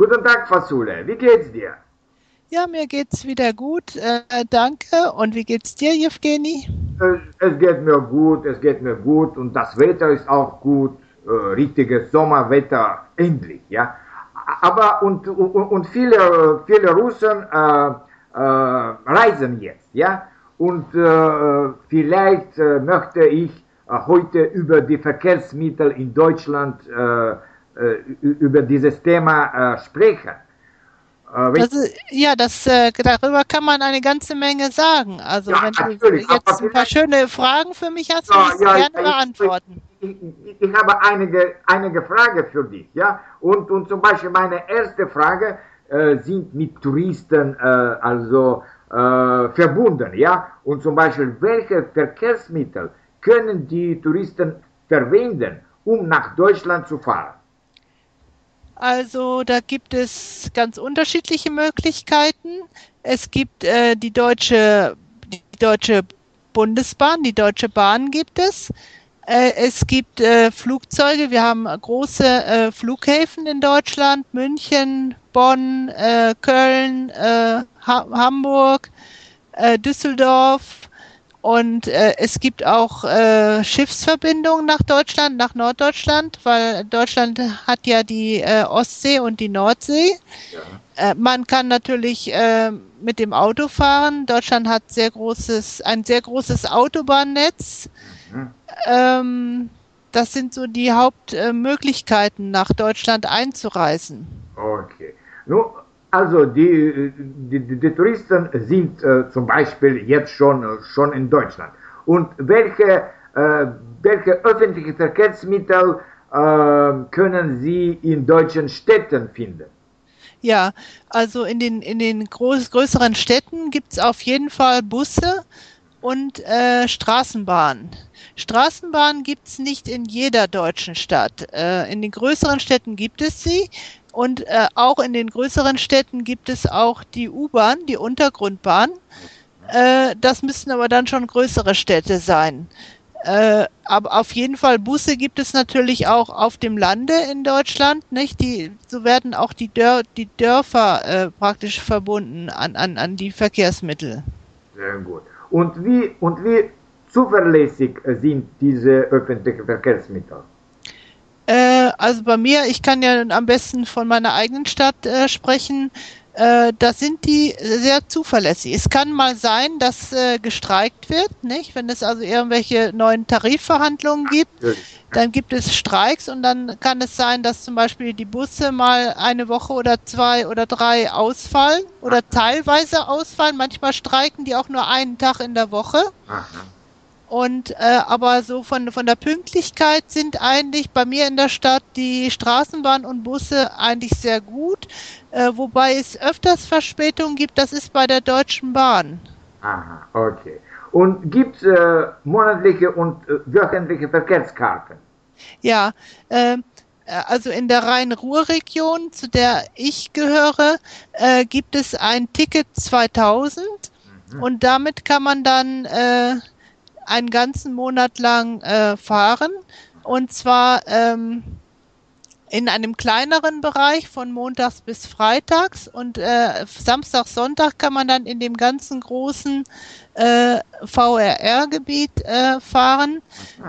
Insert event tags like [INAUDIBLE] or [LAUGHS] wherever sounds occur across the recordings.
Guten Tag, Fasule. Wie geht's dir? Ja, mir geht's wieder gut. Äh, danke. Und wie geht's dir, Evgeny? Es, es, geht mir gut, es geht mir gut und das Wetter ist auch gut. Äh, richtiges Sommerwetter, endlich, ja. Aber und, und, und viele, viele Russen äh, äh reisen jetzt, ja. Und äh, vielleicht äh, möchte ich heute über die Verkehrsmittel in Deutschland, über dieses Thema sprechen. Das ja, das, äh, darüber kann man eine ganze Menge sagen. Also ja, wenn du jetzt ein paar schöne Fragen für mich hast, ja, ich ja, gerne ja, beantworten. Ich, ich, ich, habe einige, einige Fragen für dich, ja. Und, und zum Beispiel meine erste Frage äh, sind mit Touristen äh, also äh, verbunden, ja. Und zum Beispiel, welche Verkehrsmittel können die Touristen verwenden, um nach Deutschland zu fahren? Also da gibt es ganz unterschiedliche Möglichkeiten. Es gibt äh, die deutsche, die deutsche Bundesbahn, die Deutsche Bahn gibt es. Äh, es gibt äh, Flugzeuge. Wir haben große äh, Flughäfen in Deutschland: München, Bonn, äh, Köln, äh, ha Hamburg, Düsseldorf. Und äh, es gibt auch äh, Schiffsverbindungen nach Deutschland, nach Norddeutschland, weil Deutschland hat ja die äh, Ostsee und die Nordsee. Ja. Äh, man kann natürlich äh, mit dem Auto fahren. Deutschland hat sehr großes, ein sehr großes Autobahnnetz. Mhm. Ähm, das sind so die Hauptmöglichkeiten, nach Deutschland einzureisen. Okay. Nun, also die, die, die Touristen sind äh, zum Beispiel jetzt schon, schon in Deutschland. Und welche, äh, welche öffentlichen Verkehrsmittel äh, können sie in deutschen Städten finden? Ja, also in den, in den groß, größeren Städten gibt es auf jeden Fall Busse und äh, Straßenbahnen. Straßenbahnen gibt es nicht in jeder deutschen Stadt. Äh, in den größeren Städten gibt es sie. Und äh, auch in den größeren Städten gibt es auch die U-Bahn, die Untergrundbahn. Äh, das müssten aber dann schon größere Städte sein. Äh, aber auf jeden Fall Busse gibt es natürlich auch auf dem Lande in Deutschland, nicht? Die, so werden auch die, Dör die Dörfer äh, praktisch verbunden an, an, an die Verkehrsmittel. Sehr gut. Und wie, und wie zuverlässig sind diese öffentlichen Verkehrsmittel? Also bei mir, ich kann ja am besten von meiner eigenen Stadt äh, sprechen. Äh, da sind die sehr zuverlässig. Es kann mal sein, dass äh, gestreikt wird, nicht? Wenn es also irgendwelche neuen Tarifverhandlungen gibt, dann gibt es Streiks und dann kann es sein, dass zum Beispiel die Busse mal eine Woche oder zwei oder drei ausfallen oder teilweise ausfallen. Manchmal streiken die auch nur einen Tag in der Woche. Aha. Und äh, aber so von, von der Pünktlichkeit sind eigentlich bei mir in der Stadt die Straßenbahn und Busse eigentlich sehr gut, äh, wobei es öfters Verspätungen gibt, das ist bei der Deutschen Bahn. Aha, okay. Und gibt es äh, monatliche und äh, wöchentliche Verkehrskarten? Ja, äh, also in der Rhein-Ruhr-Region, zu der ich gehöre, äh, gibt es ein Ticket 2000 mhm. und damit kann man dann äh, einen ganzen Monat lang äh, fahren. Und zwar ähm, in einem kleineren Bereich von montags bis freitags und äh, Samstag, Sonntag kann man dann in dem ganzen großen äh, VRR-Gebiet äh, fahren.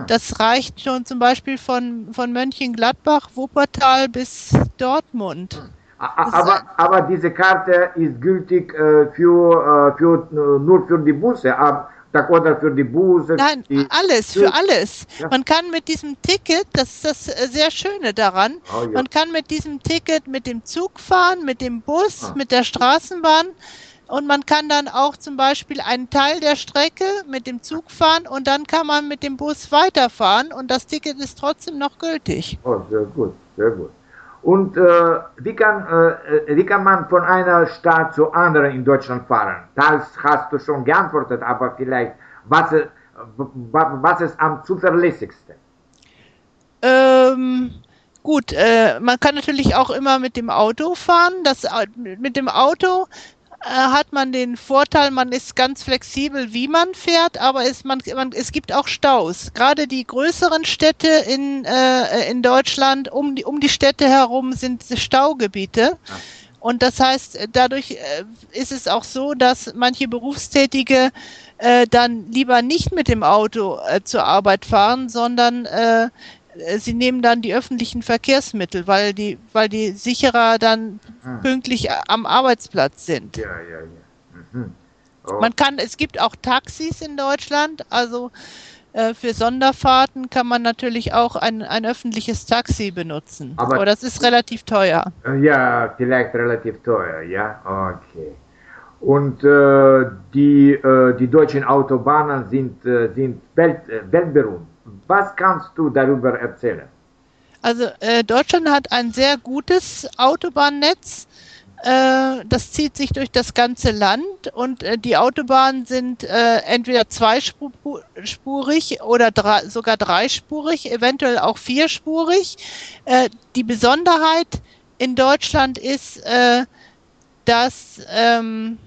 Das reicht schon zum Beispiel von, von Mönchengladbach, Wuppertal bis Dortmund. Aber, aber diese Karte ist gültig äh, für, äh, für, nur für die Busse. Aber oder für die Busse. Nein, die alles, für alles. Ja. Man kann mit diesem Ticket, das ist das äh, sehr Schöne daran, oh, ja. man kann mit diesem Ticket mit dem Zug fahren, mit dem Bus, ah. mit der Straßenbahn und man kann dann auch zum Beispiel einen Teil der Strecke mit dem Zug fahren und dann kann man mit dem Bus weiterfahren und das Ticket ist trotzdem noch gültig. Oh, sehr gut, sehr gut. Und äh, wie, kann, äh, wie kann man von einer Stadt zur anderen in Deutschland fahren? Das hast du schon geantwortet, aber vielleicht, was, was ist am zuverlässigsten? Ähm, gut, äh, man kann natürlich auch immer mit dem Auto fahren. Das, mit dem Auto äh, hat man den Vorteil, man ist ganz flexibel, wie man fährt, aber es, man, man, es gibt auch Staus. Gerade die größeren Städte in, äh, in Deutschland, um die, um die Städte herum sind Staugebiete. Und das heißt, dadurch äh, ist es auch so, dass manche Berufstätige äh, dann lieber nicht mit dem Auto äh, zur Arbeit fahren, sondern äh, äh, sie nehmen dann die öffentlichen Verkehrsmittel, weil die, weil die sicherer dann hm. pünktlich am Arbeitsplatz sind. Ja, ja, ja. Mhm. Oh. Man kann, es gibt auch Taxis in Deutschland, also äh, für Sonderfahrten kann man natürlich auch ein, ein öffentliches Taxi benutzen. Aber, Aber das ist relativ teuer. Äh, ja, vielleicht relativ teuer, ja, okay. Und äh, die, äh, die deutschen Autobahnen sind, äh, sind Welt, weltberühmt. Was kannst du darüber erzählen? Also äh, Deutschland hat ein sehr gutes Autobahnnetz. Äh, das zieht sich durch das ganze Land und äh, die Autobahnen sind äh, entweder zweispurig oder drei, sogar dreispurig, eventuell auch vierspurig. Äh, die Besonderheit in Deutschland ist, äh, dass ähm,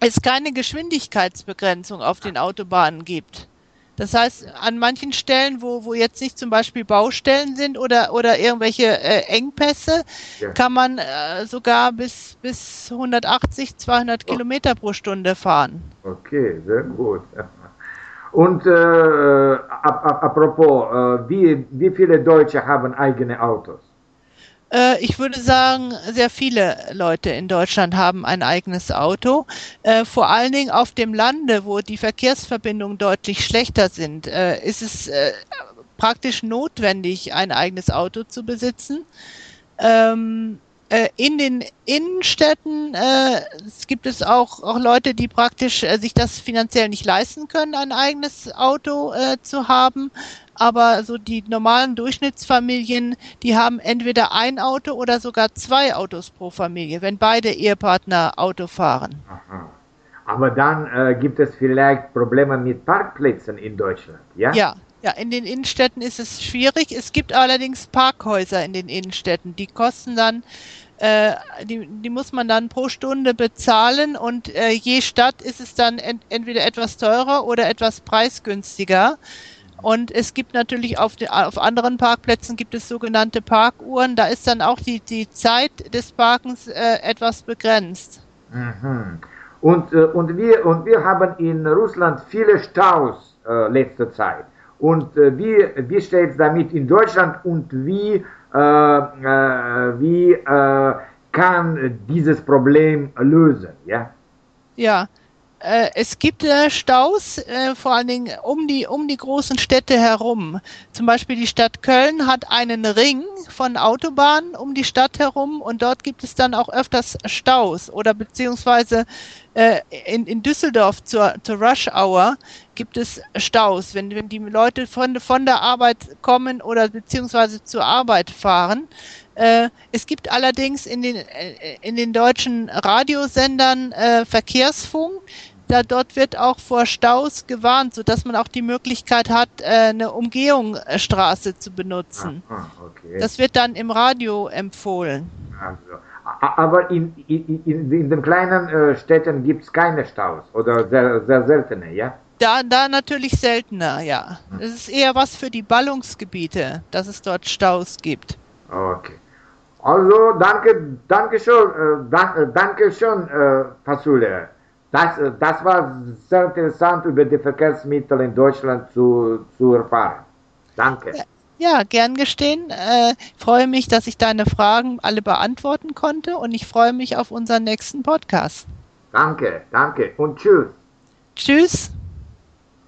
es keine Geschwindigkeitsbegrenzung auf den Autobahnen gibt. Das heißt, an manchen Stellen, wo, wo jetzt nicht zum Beispiel Baustellen sind oder, oder irgendwelche äh, Engpässe, ja. kann man äh, sogar bis, bis 180, 200 oh. Kilometer pro Stunde fahren. Okay, sehr gut. [LAUGHS] Und äh, apropos, äh, wie, wie viele Deutsche haben eigene Autos? Äh, ich würde sagen, sehr viele Leute in Deutschland haben ein eigenes Auto. Äh, vor allen Dingen auf dem Lande, wo die Verkehrsverbindungen deutlich schlechter sind, äh, ist es praktisch notwendig, ein eigenes Auto zu besitzen. Ähm, in den Innenstädten äh, gibt es auch, auch Leute, die praktisch äh, sich das finanziell nicht leisten können, ein eigenes Auto äh, zu haben aber so die normalen Durchschnittsfamilien, die haben entweder ein Auto oder sogar zwei Autos pro Familie, wenn beide Ehepartner Auto fahren. Aha. Aber dann äh, gibt es vielleicht Probleme mit Parkplätzen in Deutschland, ja? Ja, ja, in den Innenstädten ist es schwierig. Es gibt allerdings Parkhäuser in den Innenstädten. Die kosten dann, äh, die, die muss man dann pro Stunde bezahlen und äh, je Stadt ist es dann ent entweder etwas teurer oder etwas preisgünstiger. Und es gibt natürlich auf, de, auf anderen Parkplätzen gibt es sogenannte Parkuhren. Da ist dann auch die, die Zeit des Parkens äh, etwas begrenzt. Mhm. Und, äh, und, wir, und wir haben in Russland viele Staus äh, letzter Zeit. Und äh, wie, wie steht es damit in Deutschland und wie, äh, äh, wie äh, kann dieses Problem lösen? Ja, ja äh, es gibt äh, Staus, äh, vor allen Dingen um die, um die großen Städte herum. Zum Beispiel die Stadt Köln hat einen Ring von Autobahnen um die Stadt herum und dort gibt es dann auch öfters Staus oder beziehungsweise äh, in, in Düsseldorf zur, zur Rush Hour gibt es Staus, wenn, wenn die Leute von, von der Arbeit kommen oder beziehungsweise zur Arbeit fahren. Äh, es gibt allerdings in den, äh, in den deutschen Radiosendern äh, Verkehrsfunk. Da, dort wird auch vor Staus gewarnt, sodass man auch die Möglichkeit hat, äh, eine Umgehungsstraße zu benutzen. Ah, okay. Das wird dann im Radio empfohlen. Also, aber in, in, in, in den kleinen Städten gibt es keine Staus oder sehr, sehr seltene, ja? Da, da natürlich seltener, ja. Hm. Es ist eher was für die Ballungsgebiete, dass es dort Staus gibt. Okay. Also danke, danke schön, äh, danke, äh, danke schön, äh, Fasule. Das, äh, das war sehr interessant, über die Verkehrsmittel in Deutschland zu, zu erfahren. Danke. Ja, gern gestehen. Äh, freue mich, dass ich deine Fragen alle beantworten konnte und ich freue mich auf unseren nächsten Podcast. Danke, danke und tschüss. Tschüss.